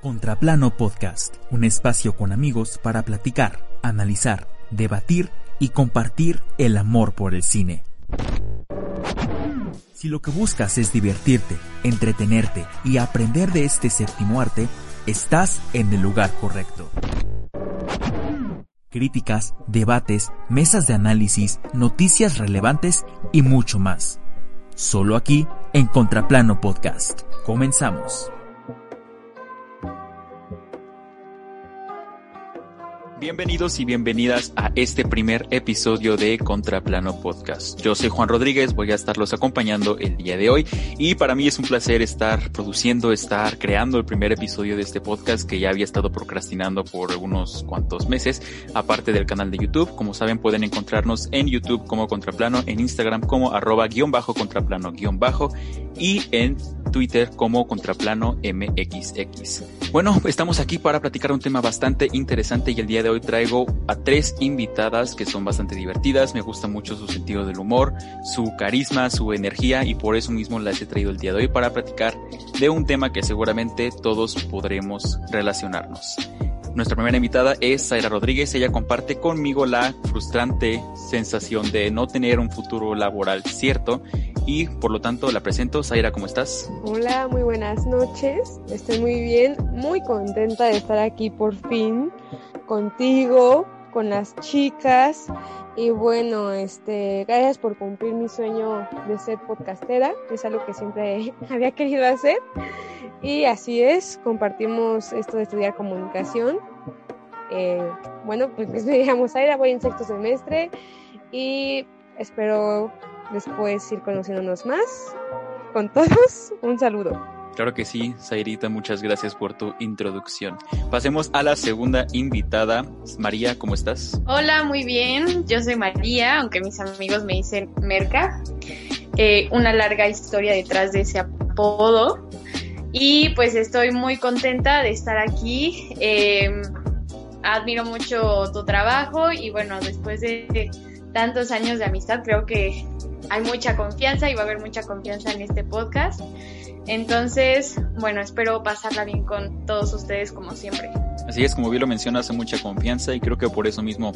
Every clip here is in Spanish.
Contraplano Podcast, un espacio con amigos para platicar, analizar, debatir y compartir el amor por el cine. Si lo que buscas es divertirte, entretenerte y aprender de este séptimo arte, estás en el lugar correcto. Críticas, debates, mesas de análisis, noticias relevantes y mucho más. Solo aquí en Contraplano Podcast. Comenzamos. Bienvenidos y bienvenidas a este primer episodio de Contraplano Podcast. Yo soy Juan Rodríguez, voy a estarlos acompañando el día de hoy y para mí es un placer estar produciendo, estar creando el primer episodio de este podcast que ya había estado procrastinando por unos cuantos meses, aparte del canal de YouTube. Como saben pueden encontrarnos en YouTube como Contraplano, en Instagram como arroba guion bajo contraplano guion bajo y en Twitter como Contraplano MXX. Bueno, estamos aquí para platicar un tema bastante interesante y el día de hoy traigo a tres invitadas que son bastante divertidas, me gusta mucho su sentido del humor, su carisma, su energía y por eso mismo las he traído el día de hoy para platicar de un tema que seguramente todos podremos relacionarnos. Nuestra primera invitada es Zaira Rodríguez. Ella comparte conmigo la frustrante sensación de no tener un futuro laboral cierto y por lo tanto la presento. Zaira, ¿cómo estás? Hola, muy buenas noches. Estoy muy bien, muy contenta de estar aquí por fin contigo, con las chicas. Y bueno, este, gracias por cumplir mi sueño de ser podcastera. Es algo que siempre había querido hacer. Y así es, compartimos esto de estudiar comunicación. Eh, bueno, pues me llamo Zaira, voy en sexto semestre y espero después ir conociéndonos más. Con todos, un saludo. Claro que sí, Zairita, muchas gracias por tu introducción. Pasemos a la segunda invitada. María, ¿cómo estás? Hola, muy bien. Yo soy María, aunque mis amigos me dicen Merca. Eh, una larga historia detrás de ese apodo. Y pues estoy muy contenta de estar aquí. Em, admiro mucho tu trabajo y bueno, después de tantos años de amistad, creo que hay mucha confianza y va a haber mucha confianza en este podcast. Entonces, bueno, espero pasarla bien con todos ustedes como siempre. Así es, como bien lo mencionas, hace mucha confianza y creo que por eso mismo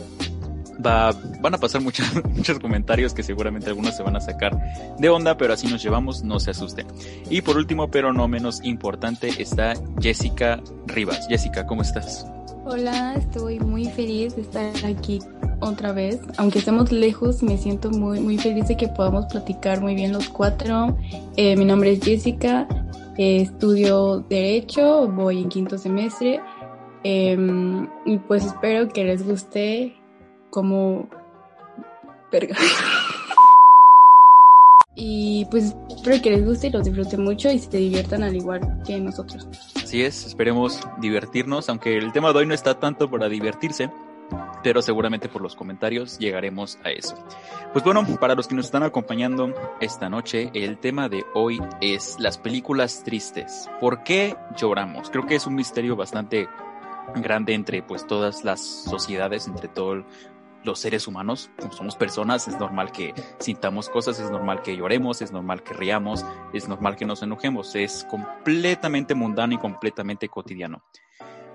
Va, van a pasar muchos, muchos comentarios que seguramente algunos se van a sacar de onda, pero así nos llevamos, no se asusten. Y por último, pero no menos importante, está Jessica Rivas. Jessica, ¿cómo estás? Hola, estoy muy feliz de estar aquí otra vez. Aunque estemos lejos, me siento muy, muy feliz de que podamos platicar muy bien los cuatro. Eh, mi nombre es Jessica, eh, estudio Derecho, voy en quinto semestre. Em, y pues espero que les guste como... Verga. Y pues espero que les guste y los disfruten mucho y se diviertan al igual que nosotros. Así es, esperemos divertirnos, aunque el tema de hoy no está tanto para divertirse, pero seguramente por los comentarios llegaremos a eso. Pues bueno, para los que nos están acompañando esta noche, el tema de hoy es las películas tristes. ¿Por qué lloramos? Creo que es un misterio bastante grande entre pues todas las sociedades, entre todo los seres humanos, como somos personas, es normal que sintamos cosas, es normal que lloremos, es normal que riamos, es normal que nos enojemos, es completamente mundano y completamente cotidiano.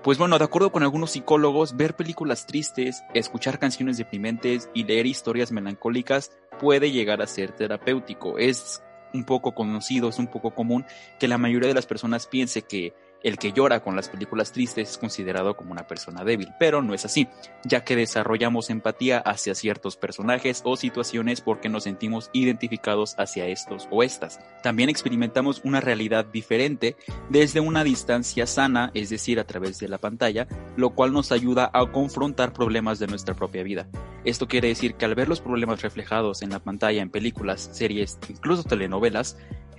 Pues bueno, de acuerdo con algunos psicólogos, ver películas tristes, escuchar canciones deprimentes y leer historias melancólicas puede llegar a ser terapéutico. Es un poco conocido, es un poco común que la mayoría de las personas piense que el que llora con las películas tristes es considerado como una persona débil, pero no es así, ya que desarrollamos empatía hacia ciertos personajes o situaciones porque nos sentimos identificados hacia estos o estas. También experimentamos una realidad diferente desde una distancia sana, es decir, a través de la pantalla, lo cual nos ayuda a confrontar problemas de nuestra propia vida. Esto quiere decir que al ver los problemas reflejados en la pantalla en películas, series, incluso telenovelas,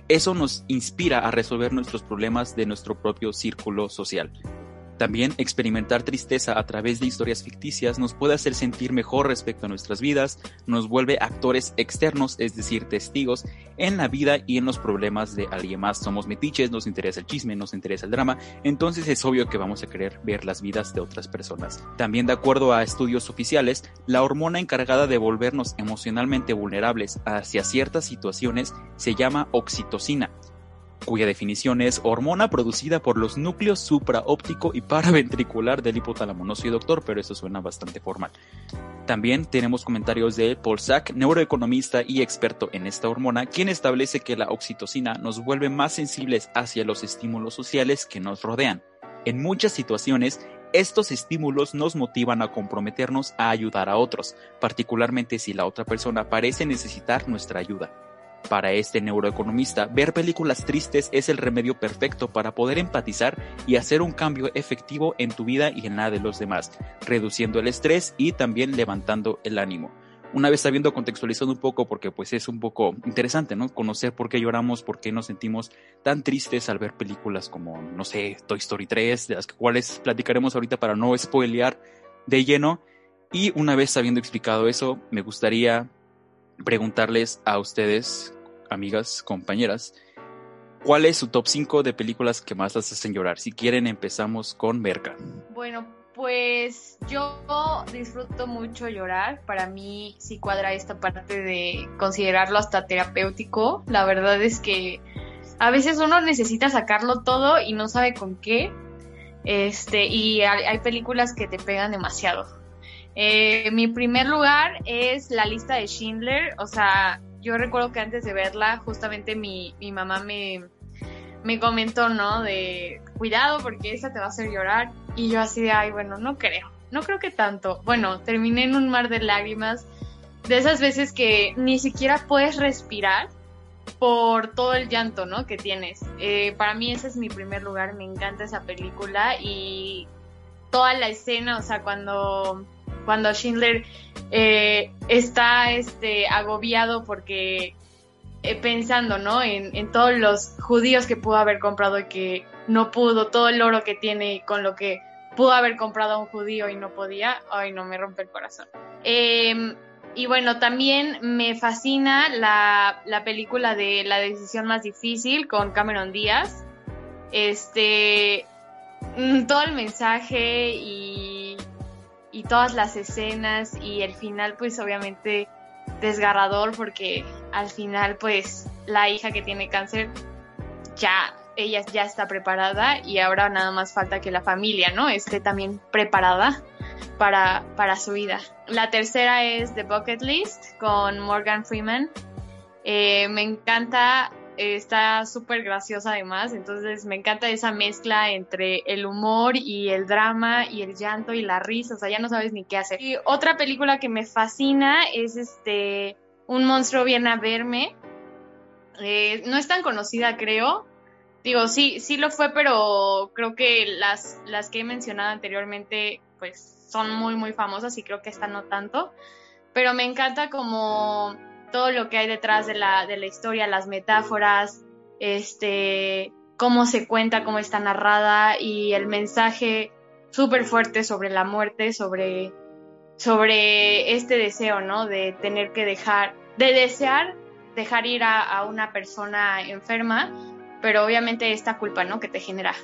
eso nos inspira a resolver nuestros problemas de nuestro propio círculo social. También experimentar tristeza a través de historias ficticias nos puede hacer sentir mejor respecto a nuestras vidas, nos vuelve actores externos, es decir, testigos en la vida y en los problemas de alguien más. Somos metiches, nos interesa el chisme, nos interesa el drama, entonces es obvio que vamos a querer ver las vidas de otras personas. También de acuerdo a estudios oficiales, la hormona encargada de volvernos emocionalmente vulnerables hacia ciertas situaciones se llama oxitocina cuya definición es hormona producida por los núcleos supraóptico y paraventricular del hipotálamo. No soy doctor, pero eso suena bastante formal. También tenemos comentarios de Paul Sack, neuroeconomista y experto en esta hormona, quien establece que la oxitocina nos vuelve más sensibles hacia los estímulos sociales que nos rodean. En muchas situaciones, estos estímulos nos motivan a comprometernos a ayudar a otros, particularmente si la otra persona parece necesitar nuestra ayuda. Para este neuroeconomista, ver películas tristes es el remedio perfecto para poder empatizar y hacer un cambio efectivo en tu vida y en la de los demás, reduciendo el estrés y también levantando el ánimo. Una vez habiendo contextualizado un poco, porque pues es un poco interesante, ¿no? Conocer por qué lloramos, por qué nos sentimos tan tristes al ver películas como, no sé, Toy Story 3, de las cuales platicaremos ahorita para no spoilear de lleno. Y una vez habiendo explicado eso, me gustaría preguntarles a ustedes, amigas, compañeras, ¿cuál es su top 5 de películas que más las hacen llorar? Si quieren, empezamos con Merca. Bueno, pues yo disfruto mucho llorar. Para mí sí cuadra esta parte de considerarlo hasta terapéutico. La verdad es que a veces uno necesita sacarlo todo y no sabe con qué. Este, y hay películas que te pegan demasiado. Eh, mi primer lugar es la lista de Schindler. O sea, yo recuerdo que antes de verla, justamente mi, mi mamá me, me comentó, ¿no? De cuidado porque esa te va a hacer llorar. Y yo así de, ay, bueno, no creo. No creo que tanto. Bueno, terminé en un mar de lágrimas. De esas veces que ni siquiera puedes respirar por todo el llanto, ¿no? Que tienes. Eh, para mí ese es mi primer lugar. Me encanta esa película y toda la escena, o sea, cuando cuando Schindler eh, está este, agobiado porque eh, pensando, ¿no? En, todos los judíos que pudo haber comprado y que no pudo, todo el oro que tiene con lo que pudo haber comprado a un judío y no podía, ay, no me rompe el corazón. Em, y bueno, también me fascina la, la, película de La decisión más difícil con Cameron Díaz. Este, mm, todo el mensaje y todas las escenas y el final pues obviamente desgarrador porque al final pues la hija que tiene cáncer ya ella ya está preparada y ahora nada más falta que la familia, ¿no? Esté también preparada para, para su vida. La tercera es The Bucket List con Morgan Freeman. Eh, me encanta está súper graciosa además, entonces me encanta esa mezcla entre el humor y el drama y el llanto y la risa, o sea, ya no sabes ni qué hacer. Y otra película que me fascina es este Un monstruo viene a verme. Eh, no es tan conocida, creo. Digo, sí, sí lo fue, pero creo que las, las que he mencionado anteriormente, pues son muy, muy famosas y creo que esta no tanto. Pero me encanta como todo lo que hay detrás de la, de la historia, las metáforas, este, cómo se cuenta, cómo está narrada y el mensaje súper fuerte sobre la muerte, sobre, sobre este deseo, ¿no? De tener que dejar, de desear dejar ir a, una persona enferma, pero obviamente esta culpa, ¿no? Que te genera.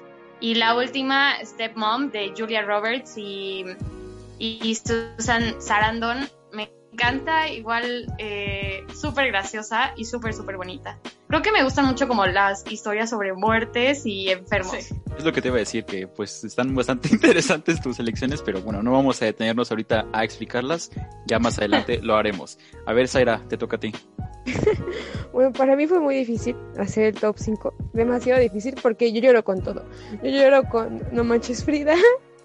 Y la última, Stepmom, de Julia Roberts y, y Susan Sarandon, encanta, igual eh, súper graciosa y súper, súper bonita. Creo que me gustan mucho como las historias sobre muertes y enfermos. Es lo que te iba a decir, que pues están bastante interesantes tus elecciones, pero bueno, no vamos a detenernos ahorita a explicarlas, ya más adelante lo haremos. A ver, Zaira, te toca a ti. bueno, para mí fue muy difícil hacer el top 5, demasiado difícil porque yo lloro con todo. Yo lloro con No Manches Frida,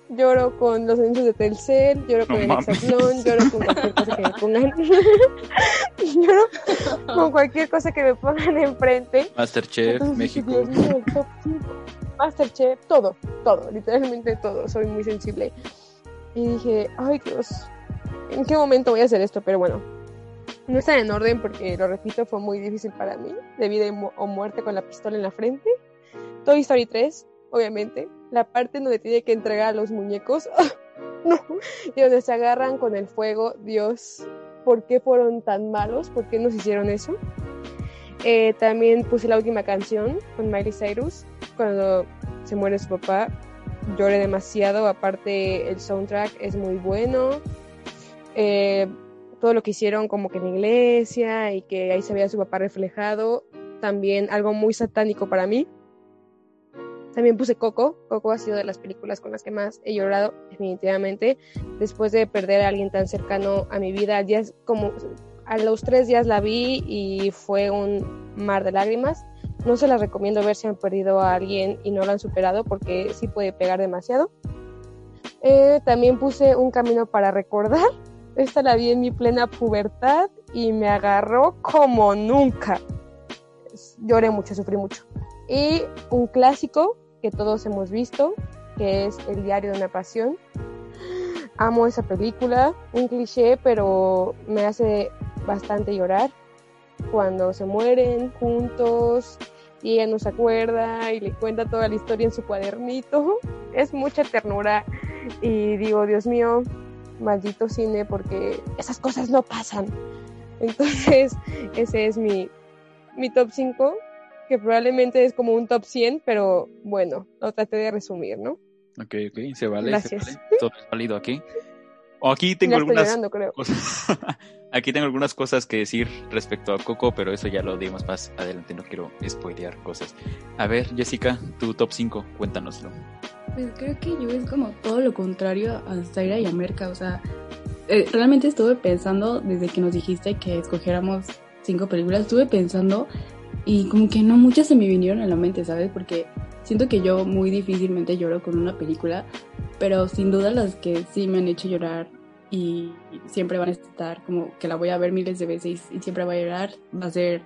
lloro con los anuncios de Telcel, lloro con el Hexatlón, lloro con cualquier cosa que me pongan. lloro con cualquier cosa que me pongan enfrente. Masterchef, México. Masterchef, todo, todo, literalmente todo. Soy muy sensible. Y dije, ay Dios, ¿en qué momento voy a hacer esto? Pero bueno, no está en orden porque, lo repito, fue muy difícil para mí, de vida o muerte con la pistola en la frente. Toy Story 3, obviamente, la parte donde tiene que entregar a los muñecos, no, y donde se agarran con el fuego, Dios, ¿por qué fueron tan malos? ¿Por qué nos hicieron eso? Eh, también puse la última canción con Miley Cyrus, cuando se muere su papá, lloré demasiado, aparte el soundtrack es muy bueno, eh, todo lo que hicieron como que en la iglesia y que ahí se veía su papá reflejado, también algo muy satánico para mí. También puse Coco. Coco ha sido de las películas con las que más he llorado, definitivamente. Después de perder a alguien tan cercano a mi vida, como a los tres días la vi y fue un mar de lágrimas. No se las recomiendo ver si han perdido a alguien y no lo han superado porque sí puede pegar demasiado. Eh, también puse Un Camino para Recordar. Esta la vi en mi plena pubertad y me agarró como nunca. Lloré mucho, sufrí mucho. Y un clásico que todos hemos visto, que es El diario de una pasión. Amo esa película, un cliché, pero me hace bastante llorar cuando se mueren juntos y ella no se acuerda y le cuenta toda la historia en su cuadernito. Es mucha ternura y digo, Dios mío, maldito cine porque esas cosas no pasan. Entonces, ese es mi, mi top 5, que probablemente es como un top 100, pero bueno, lo traté de resumir, ¿no? Ok, ok, se vale. Gracias. Todo es válido aquí. O aquí tengo algunas cosas. aquí tengo algunas cosas que decir respecto a Coco, pero eso ya lo dimos más adelante, no quiero spoilear cosas. A ver, Jessica, tu top 5, cuéntanoslo. Pues creo que yo es como todo lo contrario a Zaira y a Merca, o sea, eh, realmente estuve pensando desde que nos dijiste que escogiéramos cinco películas, estuve pensando y como que no muchas se me vinieron a la mente, ¿sabes? Porque siento que yo muy difícilmente lloro con una película, pero sin duda las que sí me han hecho llorar y siempre van a estar como que la voy a ver miles de veces y siempre voy a llorar, va a ser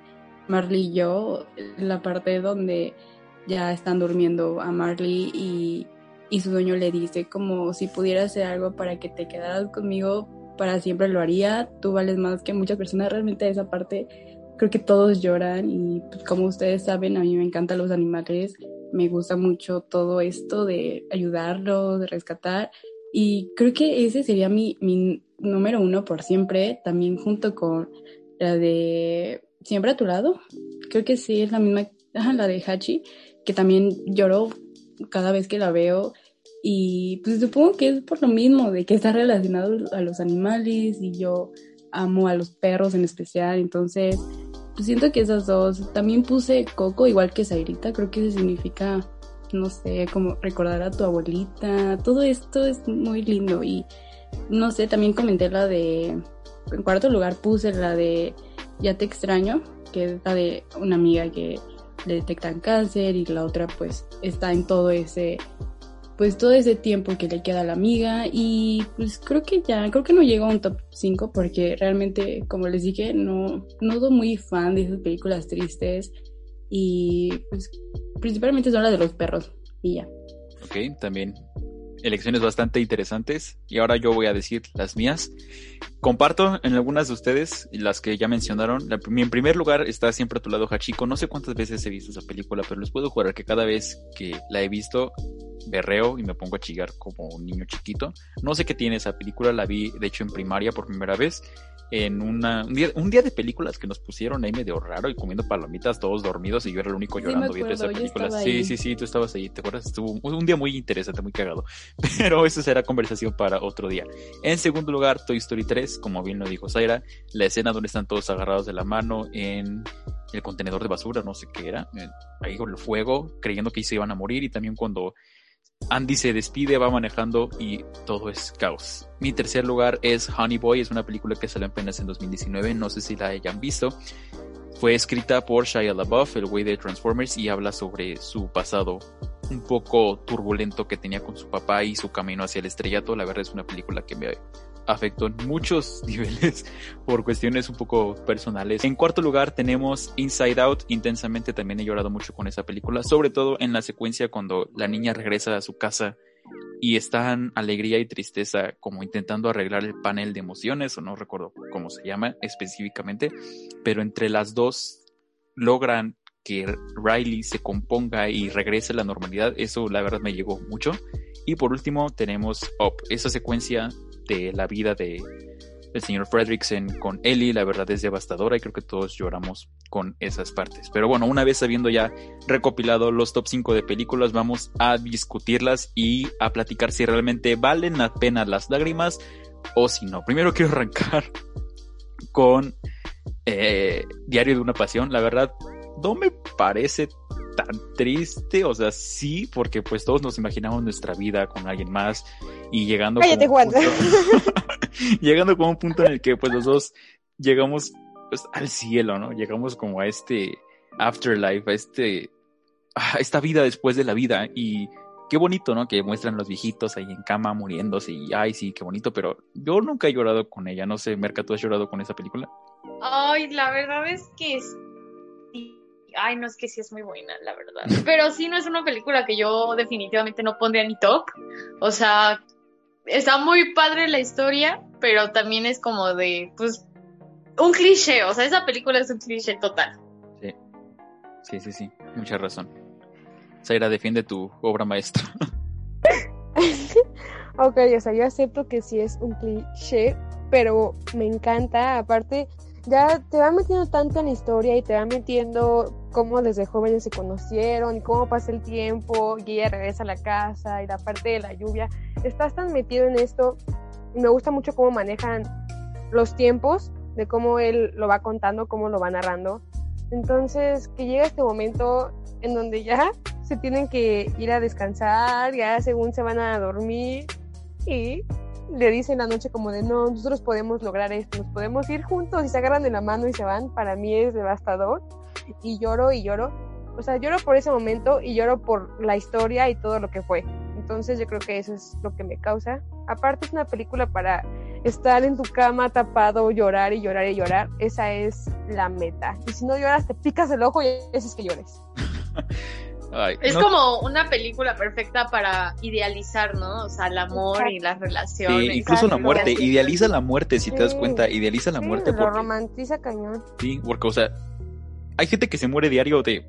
Marley y yo, la parte donde ya están durmiendo a Marley y, y su dueño le dice como si pudiera hacer algo para que te quedaras conmigo, para siempre lo haría, tú vales más que muchas personas, realmente esa parte creo que todos lloran y pues, como ustedes saben, a mí me encantan los animales, me gusta mucho todo esto de ayudarlos, de rescatar y creo que ese sería mi, mi número uno por siempre, también junto con la de Siempre a tu lado, creo que sí es la misma, la de Hachi, que también lloro cada vez que la veo y pues supongo que es por lo mismo, de que está relacionado a los animales y yo amo a los perros en especial, entonces siento que esas dos, también puse Coco igual que Zairita, creo que eso significa, no sé, como recordar a tu abuelita, todo esto es muy lindo y no sé, también comenté la de, en cuarto lugar puse la de Ya te extraño, que es la de una amiga que le detectan cáncer y la otra pues está en todo ese pues todo ese tiempo que le queda a la amiga y pues creo que ya, creo que no llegó a un top 5 porque realmente, como les dije, no, no soy muy fan de esas películas tristes y pues principalmente son las de los perros y ya. Ok, también elecciones bastante interesantes y ahora yo voy a decir las mías. Comparto en algunas de ustedes las que ya mencionaron. La, en primer lugar está siempre a tu lado Hachiko. No sé cuántas veces he visto esa película, pero les puedo jurar que cada vez que la he visto berreo y me pongo a chillar como un niño chiquito. No sé qué tiene esa película, la vi de hecho en primaria por primera vez en una, un, día, un día de películas que nos pusieron ahí medio raro y comiendo palomitas todos dormidos y yo era el único llorando viendo esa película. Sí, sí, sí, tú estabas ahí, ¿te acuerdas? Estuvo un día muy interesante, muy cagado. Pero eso será conversación para otro día. En segundo lugar, Toy Story 3, como bien lo dijo Zaira, la escena donde están todos agarrados de la mano en el contenedor de basura, no sé qué era, ahí con el fuego, creyendo que se iban a morir y también cuando Andy se despide, va manejando y todo es caos. Mi tercer lugar es Honey Boy, es una película que salió apenas en 2019, no sé si la hayan visto. Fue escrita por Shia LaBeouf, el güey de Transformers, y habla sobre su pasado un poco turbulento que tenía con su papá y su camino hacia el estrellato. La verdad es una película que me afectó en muchos niveles por cuestiones un poco personales. En cuarto lugar tenemos Inside Out. Intensamente también he llorado mucho con esa película, sobre todo en la secuencia cuando la niña regresa a su casa y están alegría y tristeza como intentando arreglar el panel de emociones o no recuerdo cómo se llama específicamente, pero entre las dos logran que Riley se componga y regrese a la normalidad, eso la verdad me llegó mucho. Y por último tenemos Up, esa secuencia de la vida de el señor Fredrickson con Ellie, la verdad es devastadora y creo que todos lloramos con esas partes. Pero bueno, una vez habiendo ya recopilado los top 5 de películas, vamos a discutirlas y a platicar si realmente valen la pena las lágrimas o si no. Primero quiero arrancar con eh, Diario de una Pasión. La verdad, no me parece tan triste, o sea, sí, porque pues todos nos imaginamos nuestra vida con alguien más y llegando Cállate, como punto- llegando como un punto en el que pues los dos llegamos pues, al cielo, ¿no? Llegamos como a este afterlife, a este a esta vida después de la vida y qué bonito, ¿no? Que muestran los viejitos ahí en cama muriéndose y ay, sí, qué bonito, pero yo nunca he llorado con ella, no sé, Merca, ¿tú has llorado con esa película? Ay, la verdad es que. Ay, no es que sí es muy buena, la verdad. Pero sí no es una película que yo definitivamente no pondría en mi top. O sea, está muy padre la historia, pero también es como de, pues, un cliché. O sea, esa película es un cliché total. Sí, sí, sí, sí, mucha razón. Zaira, defiende tu obra maestra. Ok, o sea, yo acepto que sí es un cliché, pero me encanta. Aparte, ya te va metiendo tanto en la historia y te va metiendo cómo desde jóvenes se conocieron cómo pasa el tiempo y ella regresa a la casa y la parte de la lluvia. Estás tan metido en esto y me gusta mucho cómo manejan los tiempos, de cómo él lo va contando, cómo lo va narrando. Entonces, que llega este momento en donde ya se tienen que ir a descansar, ya según se van a dormir y le dicen la noche como de no, nosotros podemos lograr esto, nos podemos ir juntos y se agarran de la mano y se van, para mí es devastador y lloro y lloro, o sea, lloro por ese momento y lloro por la historia y todo lo que fue. Entonces yo creo que eso es lo que me causa. Aparte es una película para estar en tu cama tapado, llorar y llorar y llorar. Esa es la meta. Y si no lloras, te picas el ojo y eso es que llores. Ay, Es no- como una película perfecta para idealizar, ¿no? O sea, el amor y las relaciones. Sí, incluso la muerte, idealiza la muerte, si te das cuenta, idealiza la Sí, muerte lo porque, romantiza cañón. sí, porque, o sea, hay gente que se muere diario de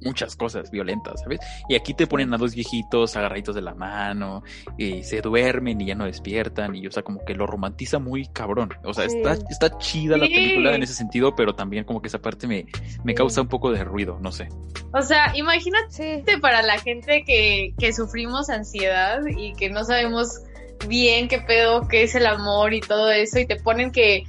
muchas cosas violentas, ¿sabes? Y aquí te ponen a dos viejitos agarraditos de la mano, y se duermen y ya no despiertan, y o sea, como que lo romantiza muy cabrón. O sea, Sí. está, está chida la película en ese sentido, pero también como que esa parte me, me Sí. causa un poco de ruido, no sé. O sea, imagínate para la gente que, que sufrimos ansiedad y que no sabemos bien qué pedo, qué es el amor y todo eso, y te ponen que,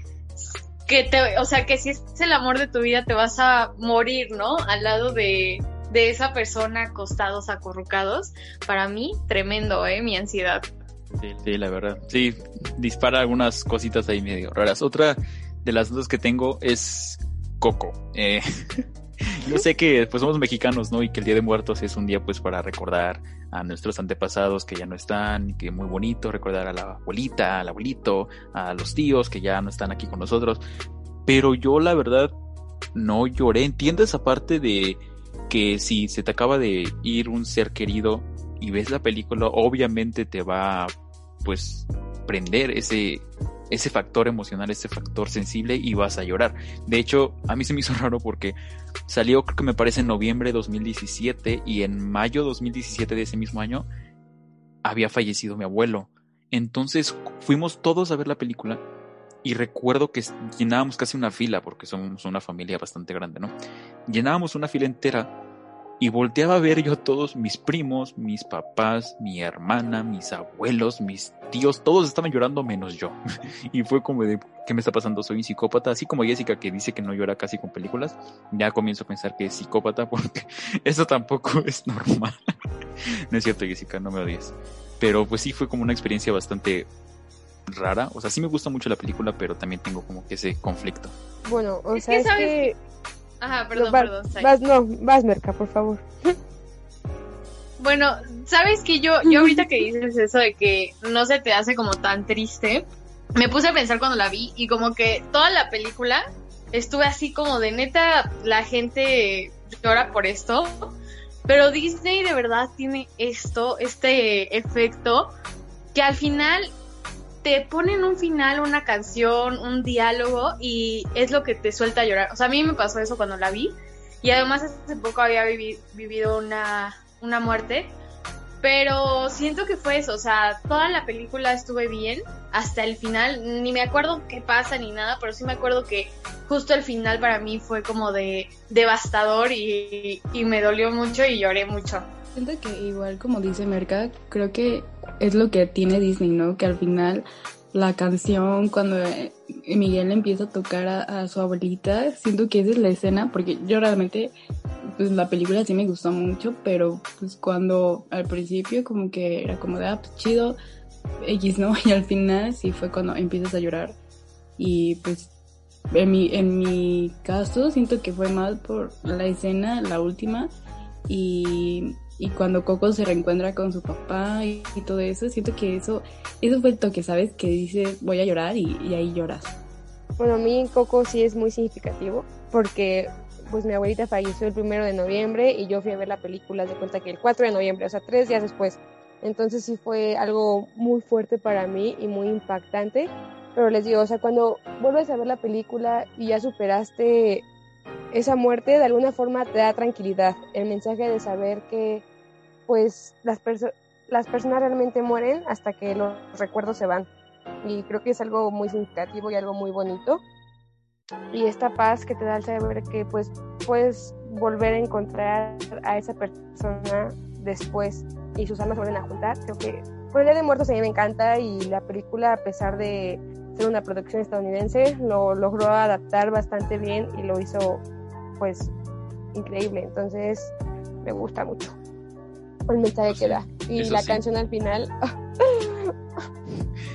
que te, o sea, que si es el amor de tu vida te vas a morir, ¿no? Al lado de, de esa persona acostados, acurrucados. Para mí, tremendo, ¿eh? Mi ansiedad. Sí, sí, la verdad. Sí, dispara algunas cositas ahí medio raras. Otra de las dudas que tengo es Coco. Eh, yo sé que pues somos mexicanos, ¿no? Y que el Día de Muertos es un día pues para recordar a nuestros antepasados que ya no están, que muy bonito recordar a la abuelita, al abuelito, a los tíos que ya no están aquí con nosotros. Pero yo la verdad no lloré. Entiendo esa parte de que si se te acaba de ir un ser querido y ves la película, obviamente te va pues prender ese ese factor emocional, ese factor sensible y vas a llorar. De hecho, a mí se me hizo raro porque salió creo que me parece en noviembre de 2017 y en mayo 2017 de ese mismo año había fallecido mi abuelo. Entonces fuimos todos a ver la película y recuerdo que llenábamos casi una fila porque somos una familia bastante grande, ¿no? Llenábamos una fila entera y volteaba a ver yo a todos mis primos, mis papás, mi hermana, mis abuelos, mis tíos, todos estaban llorando menos yo. y fue como de, ¿qué me está pasando? Soy un psicópata. Así como Jessica que dice que no llora casi con películas, ya comienzo a pensar que es psicópata porque eso tampoco es normal. no es cierto, Jessica, no me odies. Pero pues sí fue como una experiencia bastante rara. O sea, sí me gusta mucho la película, pero también tengo como que ese conflicto. Bueno, o Es sea, que es sabes que... Ajá, perdón, no, vas, perdón. Sai. vas, no, vas, Merca, por favor. Bueno, sabes que yo, yo ahorita que dices eso de que no se te hace como tan triste, me puse a pensar cuando la vi y como que toda la película estuve así como de neta, la gente llora por esto, pero Disney de verdad tiene esto, este efecto, que al final te ponen un final, una canción, un diálogo y es lo que te suelta a llorar. O sea, a mí me pasó eso cuando la vi y además hace poco había vivi- vivido una, una muerte, pero siento que fue eso, o sea, toda la película estuve bien hasta el final, ni me acuerdo qué pasa ni nada, pero sí me acuerdo que justo el final para mí fue como de devastador y, y me dolió mucho y lloré mucho. Siento que igual como dice Merca, creo que es lo que tiene Disney, ¿no? Que al final la canción cuando eh, Miguel empieza a tocar a, su abuelita, siento que esa es la escena, porque yo realmente, pues la película sí me gustó mucho, pero pues cuando al principio como que era como de, ah, pues chido, X, ¿no? Y al final sí fue cuando empiezas a llorar. Y pues en mi, en mi caso siento que fue más por la escena, la última, y, y cuando Coco se reencuentra con su papá y, todo eso, siento que eso, eso fue el toque, ¿sabes? Que dice voy a llorar y, y ahí lloras. Bueno, a mí Coco sí es muy significativo porque pues mi abuelita falleció el primero de noviembre y yo fui a ver la película de cuenta que el 4 de noviembre, o sea, tres días después. Entonces sí fue algo muy fuerte para mí y muy impactante. Pero les digo, o sea, cuando vuelves a ver la película y ya superaste esa muerte, de alguna forma te da tranquilidad. El mensaje de saber que pues las, las personas realmente mueren hasta que los recuerdos se van. Y creo que es algo muy significativo y algo muy bonito. Y esta paz que te da el saber que pues puedes volver a encontrar a esa persona después y sus almas vuelven a juntar. Creo que por el de Muertos a mí me encanta y la película, a pesar de ser una producción estadounidense, lo logró adaptar bastante bien y lo hizo pues increíble. Entonces me gusta mucho el mensaje que da. Y la canción al final.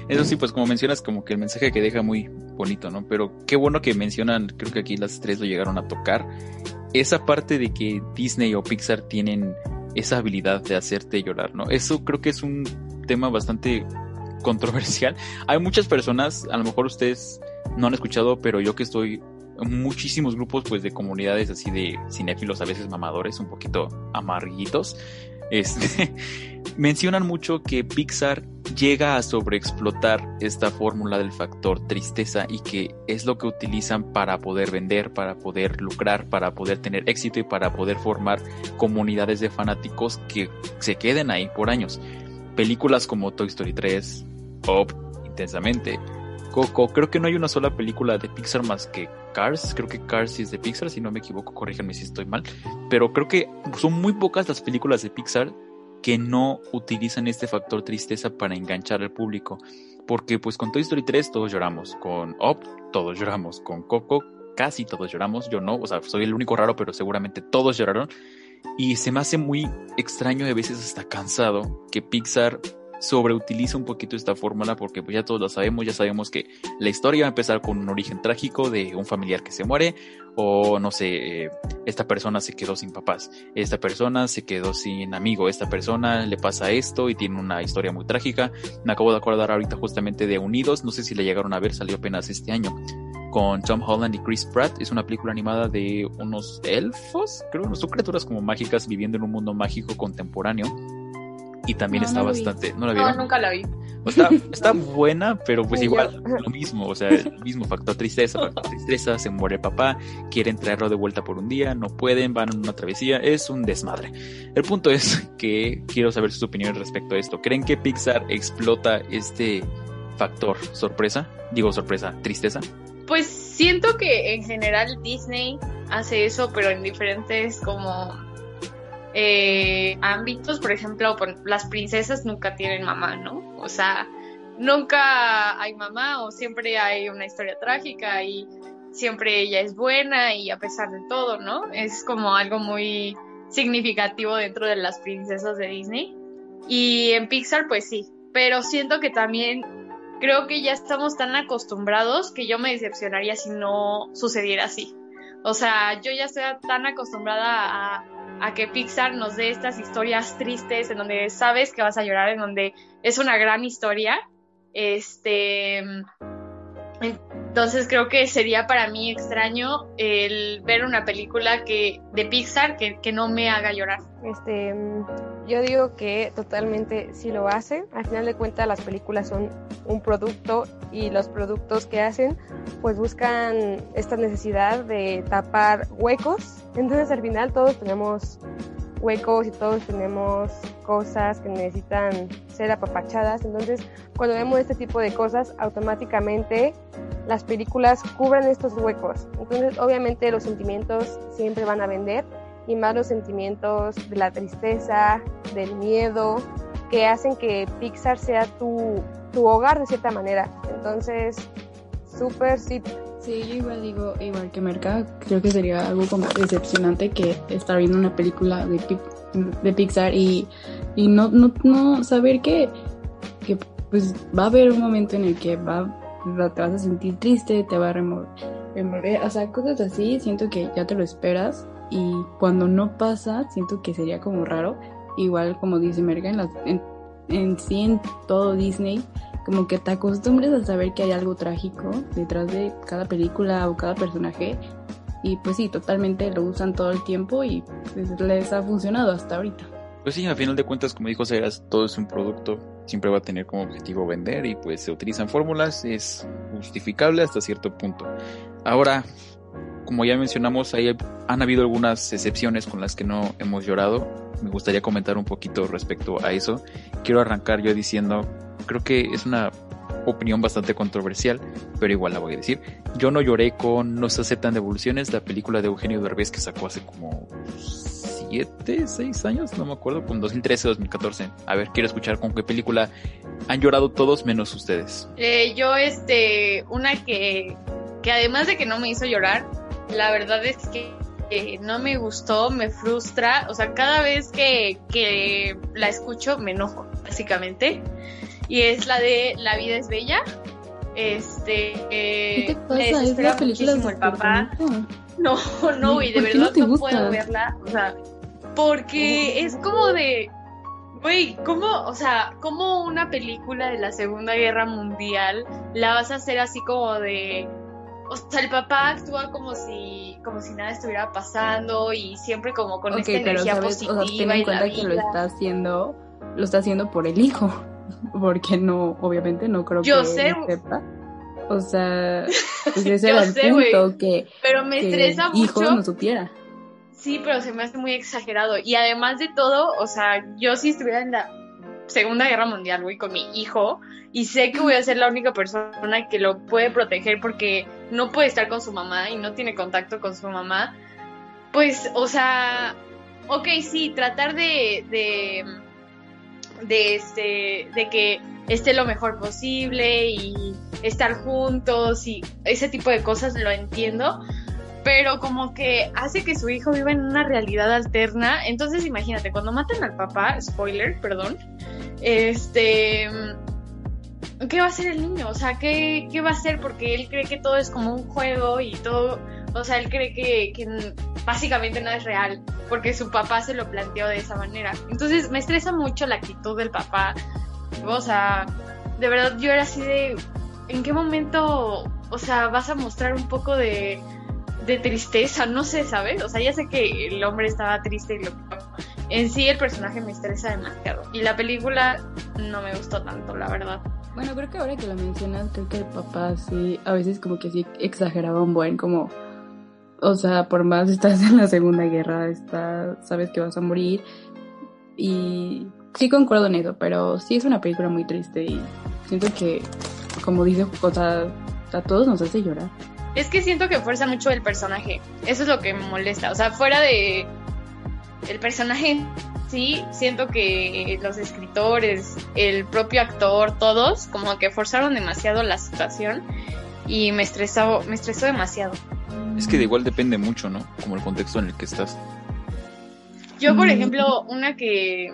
Eso sí, pues como mencionas, como que el mensaje que deja muy bonito, ¿no? Pero qué bueno que mencionan, creo que aquí las tres lo llegaron a tocar, esa parte de que Disney o Pixar tienen esa habilidad de hacerte llorar, ¿no? Eso creo que es un tema bastante controversial. Hay muchas personas, a lo mejor ustedes no han escuchado, pero yo que estoy en muchísimos grupos pues de comunidades así de cinéfilos, a veces mamadores, un poquito amarguitos, este, mencionan mucho que Pixar llega a sobreexplotar esta fórmula del factor tristeza y que es lo que utilizan para poder vender, para poder lucrar, para poder tener éxito y para poder formar comunidades de fanáticos que se queden ahí por años. Películas como Toy Story 3, Up, Intensamente, Coco, creo que no hay una sola película de Pixar más que Cars, creo que Cars es de Pixar, si no me equivoco, corríjanme si estoy mal, pero creo que son muy pocas las películas de Pixar que no utilizan este factor tristeza para enganchar al público. Porque pues con Toy Story 3 todos lloramos, con Up todos lloramos, con Coco casi todos lloramos, yo no, o sea, soy el único raro, pero seguramente todos lloraron. Y se me hace muy extraño y a veces hasta cansado que Pixar sobreutiliza un poquito esta fórmula porque pues ya todos lo sabemos, ya sabemos que la historia va a empezar con un origen trágico de un familiar que se muere o no sé, esta persona se quedó sin papás, esta persona se quedó sin amigo, esta persona le pasa esto y tiene una historia muy trágica. Me acabo de acordar ahorita justamente de Unidos, no sé si la llegaron a ver, salió apenas este año con Tom Holland y Chris Pratt. Es una película animada de unos elfos, creo, son criaturas como mágicas viviendo en un mundo mágico contemporáneo y también está bastante. ¿No la vieron? No, nunca la vi. Está, está buena, pero pues igual, lo mismo, o sea, el mismo factor tristeza, factor tristeza, se muere el papá, quieren traerlo de vuelta por un día, no pueden, van en una travesía, es un desmadre. El punto es que quiero saber sus opiniones respecto a esto. ¿Creen que Pixar explota este factor sorpresa? Digo sorpresa, tristeza. Pues siento que en general Disney hace eso, pero en diferentes como eh, ámbitos, por ejemplo, las princesas nunca tienen mamá, ¿no? O sea, nunca hay mamá o siempre hay una historia trágica y siempre ella es buena y a pesar de todo, ¿no? Es como algo muy significativo dentro de las princesas de Disney. Y en Pixar, pues sí, pero siento que también creo que ya estamos tan acostumbrados que yo me decepcionaría si no sucediera así. O sea, yo ya estoy tan acostumbrada a a que Pixar nos dé estas historias tristes en donde sabes que vas a llorar, en donde es una gran historia. Este, entonces creo que sería para mí extraño el ver una película que de Pixar que, no me haga llorar. Este, yo digo que totalmente sí lo hace. Al final de cuentas las películas son un producto y los productos que hacen pues buscan esta necesidad de tapar huecos. Entonces al final todos tenemos huecos y todos tenemos cosas que necesitan ser apapachadas. Entonces, cuando vemos este tipo de cosas, automáticamente las películas cubren estos huecos. Entonces, obviamente los sentimientos siempre van a vender y más los sentimientos de la tristeza, del miedo, que hacen que Pixar sea tu, tu hogar de cierta manera. Entonces, súper sí. Sí, yo igual digo, igual que Merca, creo que sería algo como decepcionante que estar viendo una película de, de Pixar y, y no, no, no saber que, que pues va a haber un momento en el que va, te vas a sentir triste, te va a remover, o sea, cosas así, siento que ya te lo esperas y cuando no pasa, siento que sería como raro, igual como dice Merga, en, en, en sí en todo Disney, como que te acostumbres a saber que hay algo trágico detrás de cada película o cada personaje y pues sí, totalmente lo usan todo el tiempo y pues, les ha funcionado hasta ahorita. Pues sí, a final de cuentas, como dijo Seras, todo es un producto, siempre va a tener como objetivo vender y pues se utilizan fórmulas, es justificable hasta cierto punto. Ahora, como ya mencionamos, ahí han habido algunas excepciones con las que no hemos llorado. Me gustaría comentar un poquito respecto a eso. Quiero arrancar yo diciendo, creo que es una opinión bastante controversial, pero igual la voy a decir. Yo no lloré con No se aceptan devoluciones, la película de Eugenio Derbez que sacó hace como 7, 6 años, no me acuerdo, con 2013, 2014. A ver, quiero escuchar con qué película han llorado todos menos ustedes. Eh, yo, este, una que, que además de que no me hizo llorar, la verdad es que no me gustó, me frustra, o sea, cada vez que, que la escucho me enojo, básicamente y es la de La vida es bella. Este, ¿Qué te pasa? Es la película el papá. No, no, y de verdad no, no puedo verla, o sea, porque es como de Güey, ¿cómo, o sea, cómo una película de la Segunda Guerra Mundial la vas a hacer así como de o sea, el papá actúa como si como si nada estuviera pasando y siempre como con esta energía positiva o sea, ten en cuenta que lo está haciendo lo está haciendo por el hijo porque no, obviamente no creo yo que sé. sepa. O sea, pues ese era el punto que, pero me estresa el hijo mucho. no supiera. Sí, pero se me hace muy exagerado. Y además de todo, o sea, yo si estuviera en la Segunda Guerra Mundial, güey, con mi hijo, y sé que voy a ser la única persona que lo puede proteger porque no puede estar con su mamá y no tiene contacto con su mamá, pues, o sea, ok, sí, tratar de, de de este de que esté lo mejor posible y estar juntos y ese tipo de cosas lo entiendo pero como que hace que su hijo viva en una realidad alterna entonces imagínate cuando matan al papá spoiler perdón este qué va a hacer el niño o sea qué, qué va a hacer porque él cree que todo es como un juego y todo o sea él cree que, que básicamente nada es real porque su papá se lo planteó de esa manera. Entonces me estresa mucho la actitud del papá. O sea, de verdad yo era así de, ¿en qué momento, o sea, vas a mostrar un poco de, de tristeza? No sé, ¿sabes? O sea, ya sé que el hombre estaba triste y lo... En sí el personaje me estresa demasiado. Y la película no me gustó tanto, la verdad. Bueno, creo que ahora que lo mencionas, creo que el papá sí, a veces como que sí exageraba un buen, como o sea, por más estás en la Segunda Guerra, está, sabes que vas a morir. Y sí concuerdo en eso, pero sí es una película muy triste y siento que, como dice, o a todos nos hace llorar. Es que siento que fuerza mucho el personaje. Eso es lo que me molesta. O sea, fuera de el personaje sí, siento que los escritores, el propio actor, todos, como que forzaron demasiado la situación y me estresó, me estresó demasiado. Es que de igual depende mucho, ¿no? Como el contexto en el que estás. Yo, por ejemplo, una que,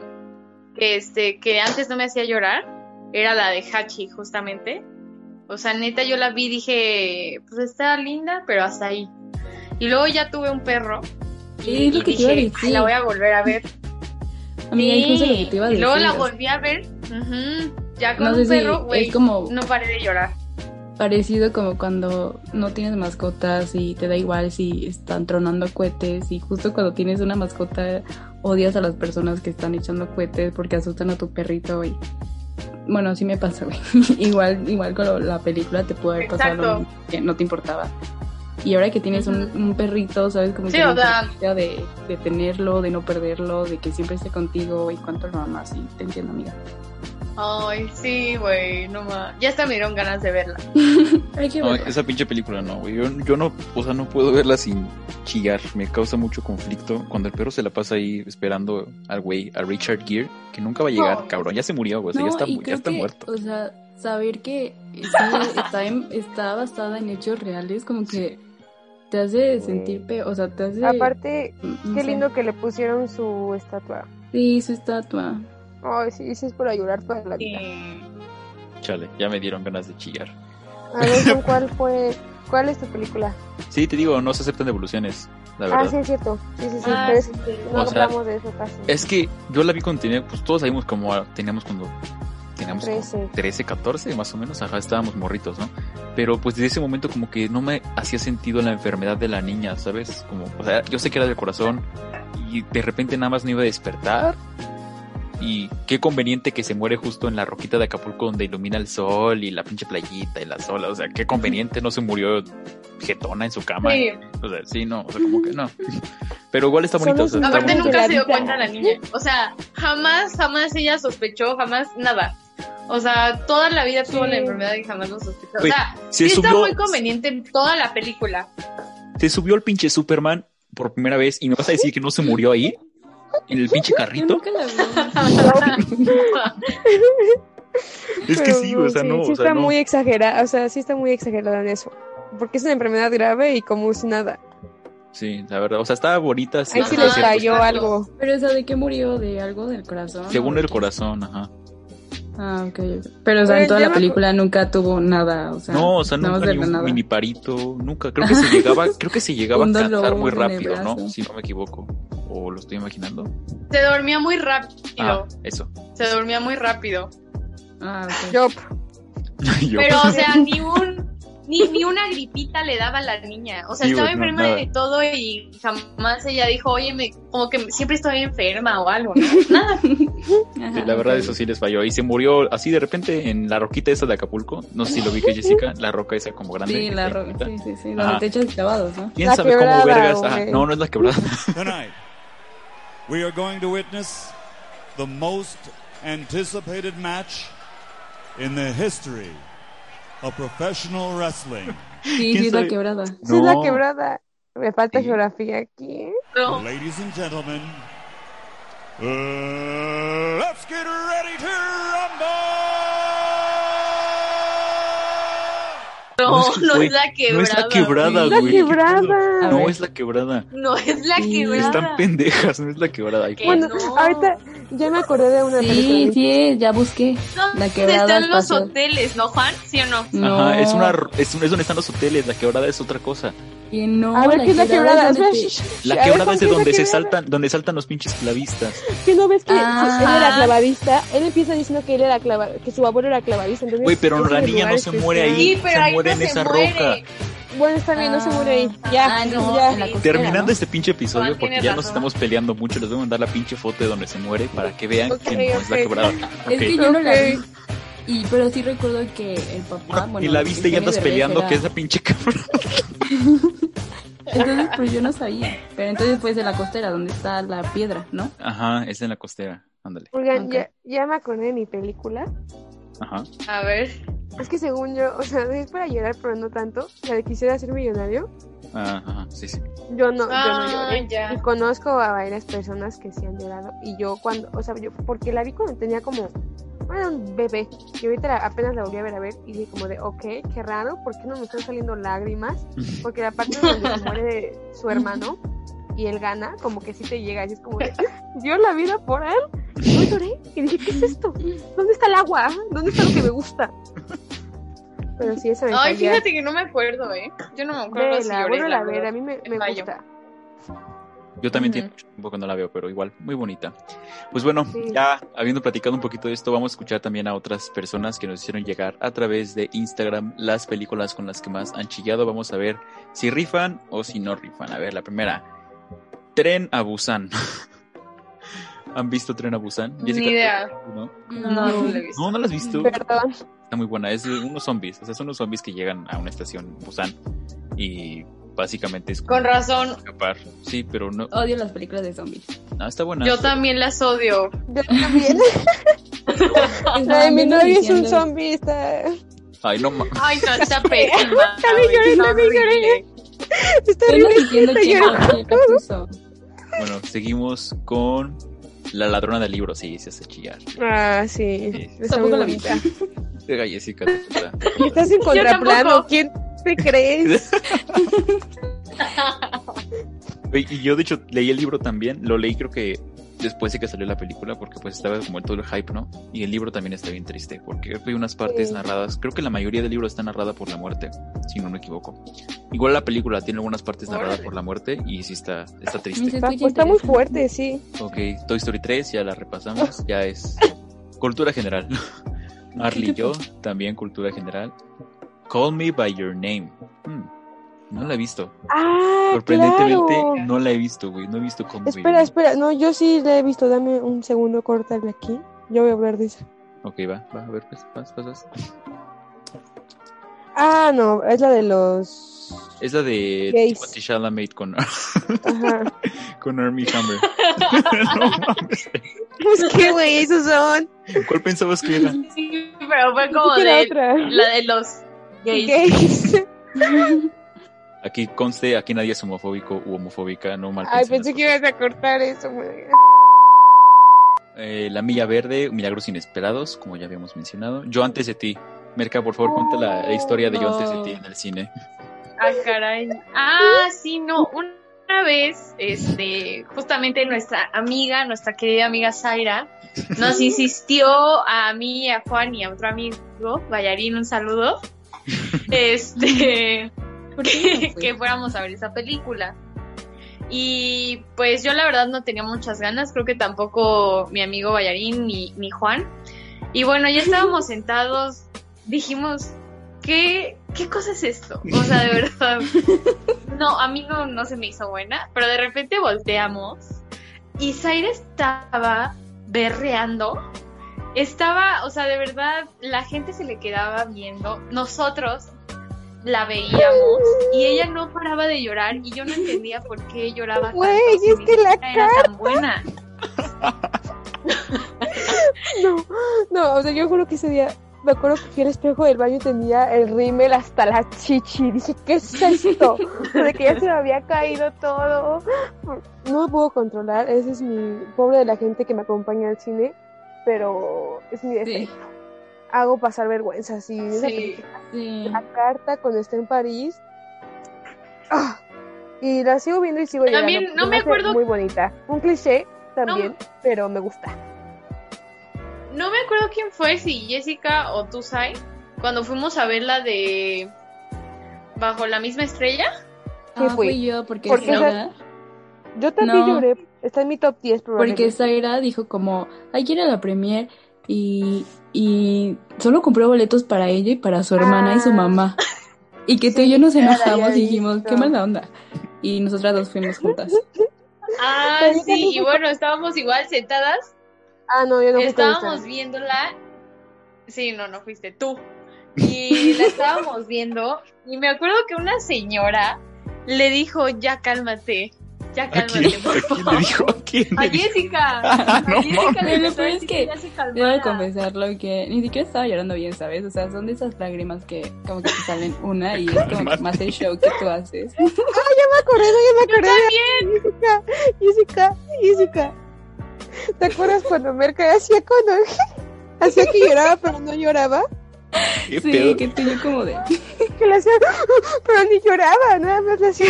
que, este, que antes no me hacía llorar era la de Hachi, justamente. O sea, neta, yo la vi y dije, pues está linda, pero hasta ahí. Y luego ya tuve un perro. Y, es lo que dije, te iba a decir. "Ay, la voy a volver a ver. Amiga, lo que te iba a y luego decir, la volví a ver. Ya con No sé un perro, güey. como- No paré de llorar. parecido como cuando no tienes mascotas y te da igual si están tronando cohetes y justo cuando tienes una mascota odias a las personas que están echando cohetes porque asustan a tu perrito y bueno, así me pasa, güey. igual igual con lo- la película te puede haber pasado que no te importaba. Y ahora que tienes un, un perrito, sabes como Sí, que o la sea- de, de tenerlo, de no perderlo, de que siempre esté contigo y cuánto lo amas y te entiendo, amiga. Ay, sí, güey, no más. Ya hasta me dieron ganas de verla. Hay que No, esa pinche película no, güey. Yo, yo no, o sea, no puedo verla sin chillar. Me causa mucho conflicto cuando el perro se la pasa ahí esperando al güey, a Richard Gere, que nunca va a llegar, No. cabrón. Ya se murió, güey. o sea, ya está, y ya está que, muerto. O sea, saber que sí, está, en- está basada en hechos reales, como que te hace sentir peor, o sea, te hace... Aparte, no qué lindo que le pusieron su estatua. Sí, su estatua. Ay, sí, sí es para llorar toda la vida. Chale, ya me dieron ganas de chillar. A ver, ¿con ¿cuál fue? ¿Cuál es tu película? Sí, te digo, no se aceptan devoluciones, la Ah, verdad. sí, es cierto. Sí, sí, sí. Ah, pero es- sí, sí. no O sea, hablamos de eso casi. Es que yo la vi cuando tenía, pues todos sabíamos como teníamos cuando teníamos como 13. 13, 14 más o menos, ajá, estábamos morritos, ¿no? Pero pues desde ese momento como que no me hacía sentido la enfermedad de la niña, ¿sabes? Como, o sea, yo sé que era del corazón y de repente nada más no iba a despertar. Y qué conveniente que se muere justo en la roquita de Acapulco donde ilumina el sol y la pinche playita y la sola, o sea, qué conveniente no se murió jetona en su cama. Sí. O sea, sí, no, o sea, como que no. Pero igual está bonito. Solo o sea, es está Aparte bonito. nunca se dio cuenta la niña. O sea, jamás, jamás ella sospechó, jamás nada. O sea, toda la vida tuvo Sí. la enfermedad y jamás lo sospechó. O sea, se sí está muy conveniente en toda la película. Se subió el pinche Superman por primera vez y me vas a decir que no se murió ahí, en el pinche Yo carrito. nunca la vi. Es que Pero sí, o sea, sí, no, sí o sea, está no. muy exagerada, o sea, sí está muy exagerada en eso. Porque es una enfermedad grave y como si nada. Sí, la verdad, o sea, estaba bonita. sí, Ahí sí les falló algo. Pero esa de qué murió, de algo del corazón. Según ¿O de el qué? corazón, ajá. Ah, ok. ok. Pero, o sea, Pero en toda la película nunca tuvo nada, o sea. No, o sea, nunca ni un nada. mini parito, nunca. Creo que se llegaba, creo que se llegaba a cansar muy rápido, ¿no? Si no me equivoco. O lo estoy imaginando. Se dormía muy rápido. Ah, eso. Se dormía muy rápido. Ah, ok. Yo, Yo- Pero, o sea, ni un. Ni, ni una gripita le daba a la niña. O sea, Sí, estaba enferma de todo y jamás ella dijo, oye, me, como que siempre estoy enferma o algo, ¿no? Nada. Ajá, la verdad, eso sí les falló. Y se murió así de repente en la roquita esa de Acapulco. No sé si lo vi que Jessica, la roca esa como grande. Sí, la está ro- bonita. sí, sí, sí, donde te echas clavados, ¿no? ¿Quién La sabe cómo vergas? Ajá. No, no es la quebrada. Tonight, we are going to witness the most anticipated match in the history of professional wrestling. Sí, sí, es la sabe? quebrada. sí la No. quebrada. Me falta Sí. geografía aquí. No. Ladies and gentlemen, uh, let's get ready to rumble! No, es que, no güey, es la No quebrada. es la quebrada, Sí. La güey. quebrada. No es la quebrada. No es la quebrada. Están pendejas, no es la quebrada. Ay, ¿Qué? Bueno, no. ahorita ya me acordé de una Sí, película. sí, ya busqué. La ¿Dónde quebrada están los hoteles, no, Juan? ¿Sí o no? No. Ajá, es una es, un- es donde están los hoteles, la quebrada es otra cosa. Que no, A ver, ¿qué es la quebrada? es te- shh, shh, La quebrada es de ¿qué donde se quebrada? saltan, donde saltan los pinches clavistas. ¿Qué no ves que Ah. él era clavadista? Él empieza diciendo que él era clava, que su abuelo era clavadista. Entonces, Güey, pero la es niña no se muere ahí. Sí, pero se ahí muere no en se esa muere. roca. Bueno, está bien, no se muere ahí. Ah, Ya, no, ya. en la costera, Terminando ¿no? este pinche episodio, porque ya nos razón. estamos peleando mucho, les voy a mandar la pinche foto de donde se muere para que vean Ok, que no es la quebrada. Es que yo no la vi. Y, pero sí recuerdo que el papá, bueno, y la viste y andas peleando era- que es la pinche cabrón. Entonces, pues yo no sabía. Pero entonces pues en la costera, donde está la piedra, ¿no? Ajá, es en la costera. Ándale. Oigan, Ok. ya, ya me acordé de mi película. Ajá. A ver. Es que según yo, o sea, es para llorar, pero no tanto. La de quisiera ser millonario. Ah, Ajá, sí, sí. Yo no, yo no Ah, lloré. ya. Y conozco a varias personas que sí han llorado. Y yo cuando, o sea, yo, porque la vi cuando tenía como, era un bebé. Y ahorita la- apenas la volví a ver a ver. Y dije como de, ok, qué raro, ¿por qué no me están saliendo lágrimas? Porque la parte donde se muere su hermano y él gana, como que sí te llega. Y es como de, dio la vida por él. Y yo lloré. Y dije, ¿qué es esto? ¿Dónde está el agua? ¿Dónde está lo que me gusta? Pero sí, esa me Ay, fíjate que no me acuerdo, ¿eh? Yo no me acuerdo si lloré. vuélvela la a ver, verdad. a mí me, Me me fallo. gusta. Yo también Ujú. tiene mucho tiempo que no la veo, pero igual, muy bonita. Pues bueno, Sí. ya habiendo platicado un poquito de esto, vamos a escuchar también a otras personas que nos hicieron llegar a través de Instagram las películas con las que más han chillado. Vamos a ver si rifan o si no rifan. A ver, la primera. Tren a Busan. ¿Han visto Tren a Busan? Ni idea. ¿no? No, no la he visto. No, no la has visto. Perdón. Está muy buena. Es unos zombies. O sea, son unos zombies que llegan a una estación Busan y básicamente es como Con razón. escapar. Sí, pero no. Odio las películas de zombies. no, está buena. Yo también las odio. Yo también. Ay, mi novio es un zombie, está, Ay, no ma- Ay, no, está pésima. También lloré, Está también lloré. está horrible. Bueno, seguimos con La ladrona del libro. Sí, se hace chillar. Ah, sí. Sí. Está muy bonita. Jessica, estás en contraplano. ¿Quién te crees? Y yo, de hecho, leí el libro también. Lo leí creo que después de que salió la película, porque pues estaba como todo el hype, ¿no? Y el libro también está bien triste, porque hay unas partes Sí. narradas. Creo que la mayoría del libro está narrada por la muerte, si no me equivoco. Igual la película tiene algunas partes narradas Órale. por la muerte y sí está, está triste. Está, está muy fuerte, sí. Ok, Toy Story 3, ya la repasamos, ya es cultura general. Marley y yo, también cultura general. Call Me By Your Name. Hmm, no la he visto. Ah, Sorprendentemente, claro. no la he visto, güey. No he visto Call Me Espera, espera. No, yo sí la he visto. Dame un segundo, córtale aquí. Yo voy a hablar de eso. Ok, va, va, a ver, pues, vas, vas. Ah, no, es la de los. Es la de Gays. Timothy Chalamet con, Ajá. con Armie Hammer. no mames. Pues qué güey, esos son. ¿Cuál pensabas que era? Sí, pero fue como ¿Qué era de otra? la de los gays. Gays. Aquí conste, aquí nadie es homofóbico u homofóbica, no mal Ay, pensé que ibas a cortar eso. Eh, la Milla Verde, Milagros Inesperados, como ya habíamos mencionado. Yo antes de ti. Merca, por favor, cuenta la, la historia de Yo antes de no. ti en el cine. Ah, caray. Ah, sí, no. Una vez, este, justamente nuestra amiga, nuestra querida amiga Zaira, nos insistió a mí, a Juan y a otro amigo, Bayarín, un saludo, este, ¿Por qué no que, fuéramos a ver esa película. Y pues yo la verdad no tenía muchas ganas, creo que tampoco mi amigo Bayarín ni, ni Juan. Y bueno, ya estábamos sentados, dijimos, ¿qué, ¿qué cosa es esto? O sea, de verdad, no, a mí no, no se me hizo buena, pero de repente volteamos y Zaira estaba berreando. Estaba, o sea, de verdad, la gente se le quedaba viendo. Nosotros la veíamos y ella no paraba de llorar y yo no entendía por qué lloraba Güey, tanto si es que la era tan buena. No, no, o sea, yo juro que ese día. Me acuerdo que fui al espejo del baño y tenía el rímel hasta la chichi. Dije, ¿qué es esto? De que ya se me había caído todo. No me puedo controlar. Ese es mi pobre de la gente que me acompaña al cine. Pero es mi defecto. Hago pasar vergüenza. Sí, esa Sí. Sí. la carta cuando está en París. ¡Ah! Y la sigo viendo y sigo También, llorando, no me acuerdo- Muy bonita. Un cliché también, pero me gusta. No me acuerdo quién fue, si Jessica o tú, Sai, cuando fuimos a ver la de Bajo la misma estrella. ¿Qué Ah, fue? fui yo porque, Porque Zaira, Yo también No. lloré. Está en mi top 10 porque probablemente. Zaira dijo como, hay que ir a la premier y, y solo compró boletos para ella y para su hermana y su Ah. mamá. Y que tú y yo nos enojamos y dijimos, qué mala onda. Y nosotras dos fuimos juntas. Ah, sí, y bueno, estábamos igual sentadas, Ah, no, yo no estábamos viéndola. Sí, no, no fuiste tú. Y la estábamos viendo, y me acuerdo que una señora le dijo, ya cálmate, ya ¿A cálmate, quién, por ¿A quién le favor. dijo? ¿A quién A le dijo? Jessica. No a Jessica mames. le Lo empezó a peor es que Debo confesarlo que ni siquiera estaba llorando bien, ¿sabes? O sea, son de esas lágrimas que como que te salen una y es como que más el show que tú haces. Ya me acordé, ya me acordé. Jessica, Jessica, Jessica. ¿Te acuerdas cuando Merca hacía cuando hacía que lloraba pero no lloraba? ¿Qué Sí, pedo? que yo como de... Que le hacía, pero ni lloraba, nada más le hacía.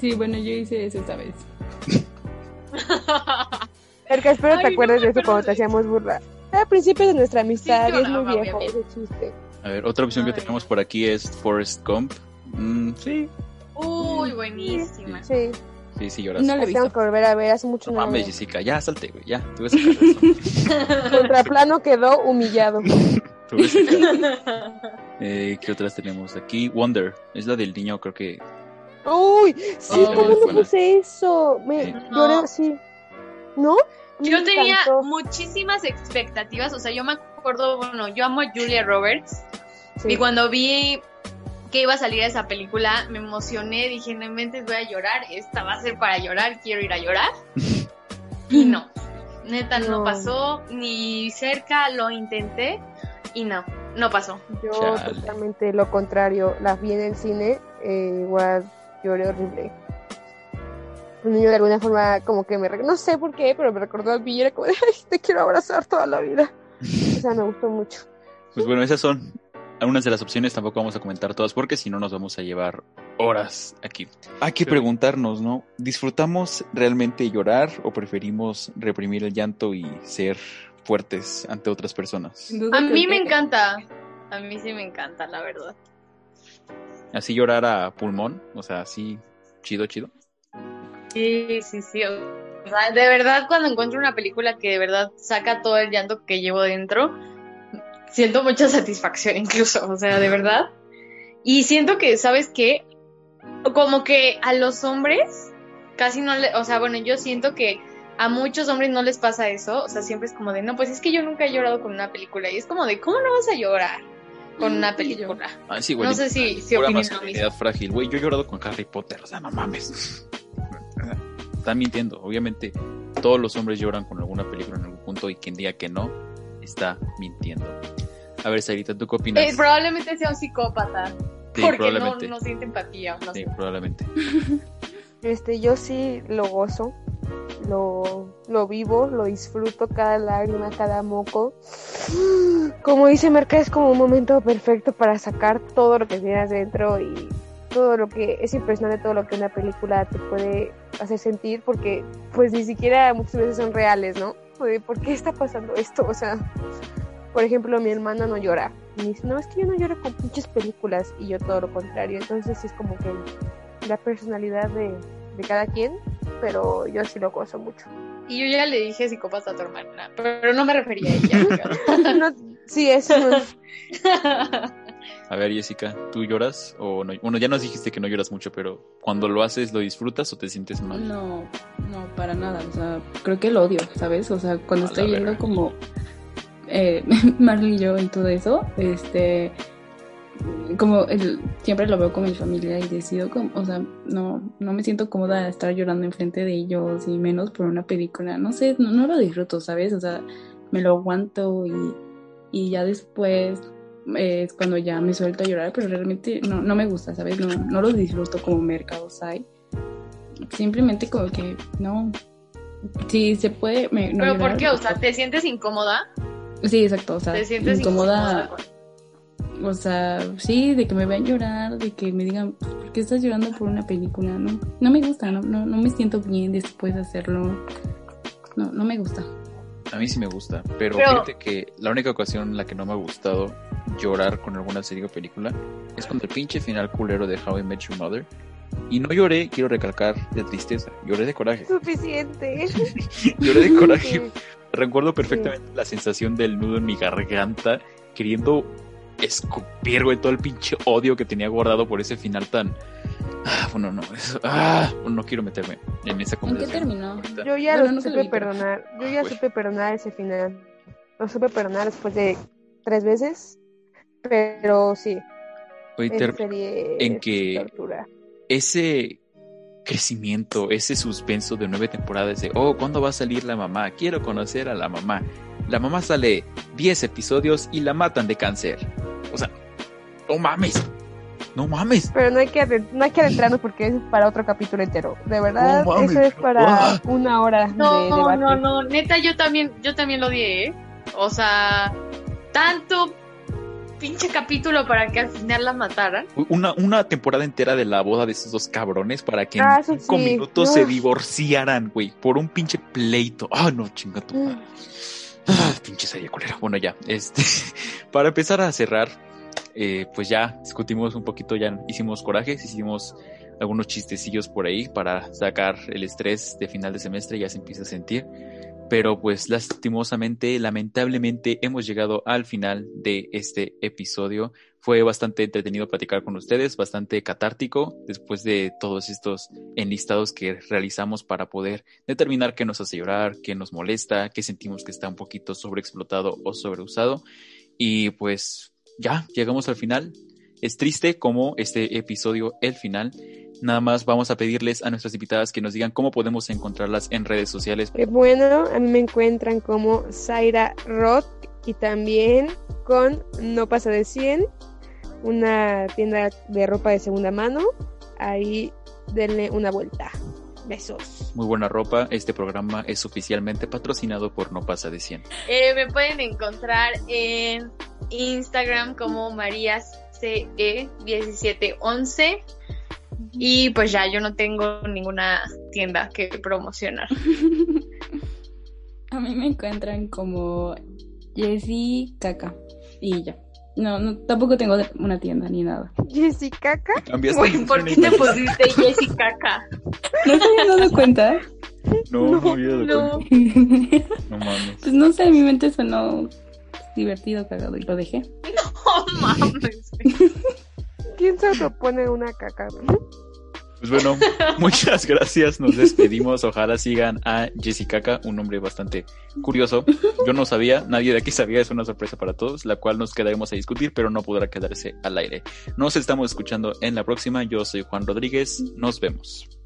Sí, bueno, yo hice eso esta vez. Merca, espero te Ay, no acuerdes de eso cuando te hacíamos burla. Al principio de nuestra amistad y es muy viejo ese chiste. A ver, otra opción que tenemos por aquí es Forrest Gump. Mm, sí, Uy, buenísima. Sí, sí, sí lloras. No he tengo que volver a ver, hace mucho No mames. Jessica, ya salte, güey, ya. Te voy a sacar de eso. Contraplano quedó humillado. Te voy a sacar. Eh, ¿Qué otras tenemos aquí? Wonder, es la del niño, creo que. Uy, sí, Oh, ¿cómo no buena. puse eso? Me. No. lloré, sí. ¿No? Yo me tenía encantó. muchísimas expectativas, o sea, yo me acuerdo, bueno, yo amo a Julia Roberts Sí. y cuando vi que iba a salir esa película, me emocioné, dije, no inventes, voy a llorar, esta va a ser para llorar, quiero ir a llorar. y no, neta, no. No. pasó, ni cerca lo intenté y no, no pasó. Yo Chale. totalmente lo contrario. La vi en el cine, eh, igual lloré horrible. Un niño de alguna forma como que me... No sé por qué, pero me recordó a mí y era como ay, te quiero abrazar toda la vida. O sea, me gustó mucho. Pues bueno, esas son algunas de las opciones. Tampoco vamos a comentar todas porque si no nos vamos a llevar horas aquí. Hay que preguntarnos, ¿no? ¿Disfrutamos realmente llorar o preferimos reprimir el llanto y ser fuertes ante otras personas? A mí me encanta. A mí sí me encanta, la verdad. Así llorar a pulmón, o sea, así chido, chido. Sí, sí, sí. De verdad, cuando encuentro una película que de verdad saca todo el llanto que llevo dentro, siento mucha satisfacción incluso, o sea, de verdad. Y siento que, ¿sabes qué? Como que a los hombres casi no le, o sea, bueno, yo siento que a muchos hombres no les pasa eso, o sea, siempre es como de, no, pues es que yo nunca he llorado con una película y es como de, ¿cómo no vas a llorar con una película? Ah, sí, güey. No sé si, si Pura opinan lo mismo. frágil, güey. Yo he llorado con Harry Potter, o sea, no mames. Están mintiendo. Obviamente, todos los hombres lloran con alguna película en algún punto y quien diga que no, está mintiendo. A ver, Sarita, ¿tú qué opinas? Eh, probablemente sea un psicópata, Sí, porque no, no siente empatía, no Sí, sé. probablemente. Este, yo sí lo gozo, lo, lo vivo, lo disfruto cada lágrima, cada moco. Como dice Merca, es como un momento perfecto para sacar todo lo que tienes dentro y todo lo que es impresionante todo lo que una película te puede hacer sentir porque pues ni siquiera muchas veces son reales, ¿no? ¿Por qué está pasando esto? O sea, por ejemplo, mi hermana no llora. Y dice, no, es que yo no lloro con pinches películas y yo todo lo contrario. Entonces es como que la personalidad de, de cada quien, pero yo sí lo gozo mucho. Y yo ya le dije psicópata a tu hermana, pero no me refería a ella. No, sí, eso no es- A ver, Jessica, ¿tú lloras o no? Bueno, ya nos dijiste que no lloras mucho, pero cuando lo haces, ¿lo disfrutas o te sientes mal? No, no, para nada. O sea, creo que lo odio, ¿sabes? O sea, cuando A estoy viendo como eh, Marley y yo y todo eso, este, como el, siempre lo veo con mi familia y decido, como, o sea, no, no me siento cómoda de estar llorando enfrente de ellos y menos por una película. No sé, no, no lo disfruto, ¿sabes? O sea, me lo aguanto y, y ya después eh, es cuando ya me suelto a llorar, pero realmente no, no me gusta, ¿sabes? No, no lo disfruto como mercado hay simplemente como que no. Sí, se puede. Me, no ¿Pero por llorar, qué? O sea, ¿te sientes incómoda? Sí, exacto. O sea, ¿Te sientes incómoda. incómoda? O sea, sí, de que me vean llorar, de que me digan, "Pues, ¿por qué estás llorando por una película? No, no me gusta, no, no, no me siento bien después de hacerlo. No, no me gusta. A mí sí me gusta, pero, Pero- fíjate que la única ocasión en la que no me ha gustado llorar con alguna serie o película es cuando el pinche final culero de How I Met Your Mother. Y no lloré, quiero recalcar, de tristeza, lloré de coraje. suficiente. Lloré de coraje. Recuerdo perfectamente la sensación del nudo en mi garganta, queriendo escupir, güey, todo el pinche odio que tenía guardado por ese final tan... Ah, bueno, no, eso- ah, no quiero meterme en esa ¿En qué conversación. terminó? Yo ya Bueno, lo no lo supe perdonar. Yo Ah, ya güey. supe perdonar ese final. Lo supe perdonar después de tres veces. Pero sí, serie en que- tortura. ese crecimiento, ese suspenso de nueve temporadas de, oh, ¿cuándo va a salir la mamá? Quiero conocer a la mamá. La mamá sale 10 episodios y la matan de cáncer. O sea, no mames. No mames. Pero no hay que no hay que adentrarnos porque es para otro capítulo entero. De verdad, No eso es para Ah. una hora No, de no, debate. no, no, neta, yo también, yo también lo odié, ¿eh? O sea, tanto pinche capítulo para que al final la mataran. Una, una temporada entera de la boda de esos dos cabrones para que Ah, en eso cinco sí. minutos se divorciaran, güey, por un pinche pleito. Ah, no, chinga tu madre. Ah, pinche serie culera. Bueno, ya, este, para empezar a cerrar, eh, pues ya discutimos un poquito, ya hicimos corajes, hicimos algunos chistecillos por ahí para sacar el estrés de final de semestre, ya se empieza a sentir. Pero pues lastimosamente, lamentablemente, hemos llegado al final de este episodio. Fue bastante entretenido platicar con ustedes, bastante catártico después de todos estos enlistados que realizamos para poder determinar qué nos hace llorar, qué nos molesta, qué sentimos que está un poquito sobreexplotado o sobreusado. Y pues ya llegamos al final. Es triste como este episodio, el final. Nada más vamos a pedirles a nuestras invitadas que nos digan cómo podemos encontrarlas en redes sociales. Eh, Bueno, a mí me encuentran como Zaira Rock y también con No pasa de 100, una tienda de ropa de segunda mano. Ahí denle una vuelta. Besos. Muy buena ropa. Este programa es oficialmente patrocinado por No Pasa de 100. Eh, me pueden encontrar en Instagram como mariasce1711 y pues ya yo no tengo ninguna tienda que promocionar. A mí me encuentran como Jessie Caca y ya. No, no, tampoco tengo una tienda ni nada. ¿Cambiaste Güey, el ¿por qué te pusiste Jessica acá? ¿No se habían dado cuenta? No, no, había dado No. cuenta. No mames. Pues no sé, en mi mente sonó divertido, cagado y lo dejé. No mames. ¿Quién se propone una caca? Pues bueno, muchas gracias. Nos despedimos. Ojalá sigan a Jessica, un nombre bastante curioso. Yo no sabía, nadie de aquí sabía, es una sorpresa para todos, la cual nos quedaremos a discutir, pero no podrá quedarse al aire. Nos estamos escuchando en la próxima. Yo soy Juan Rodríguez. Nos vemos.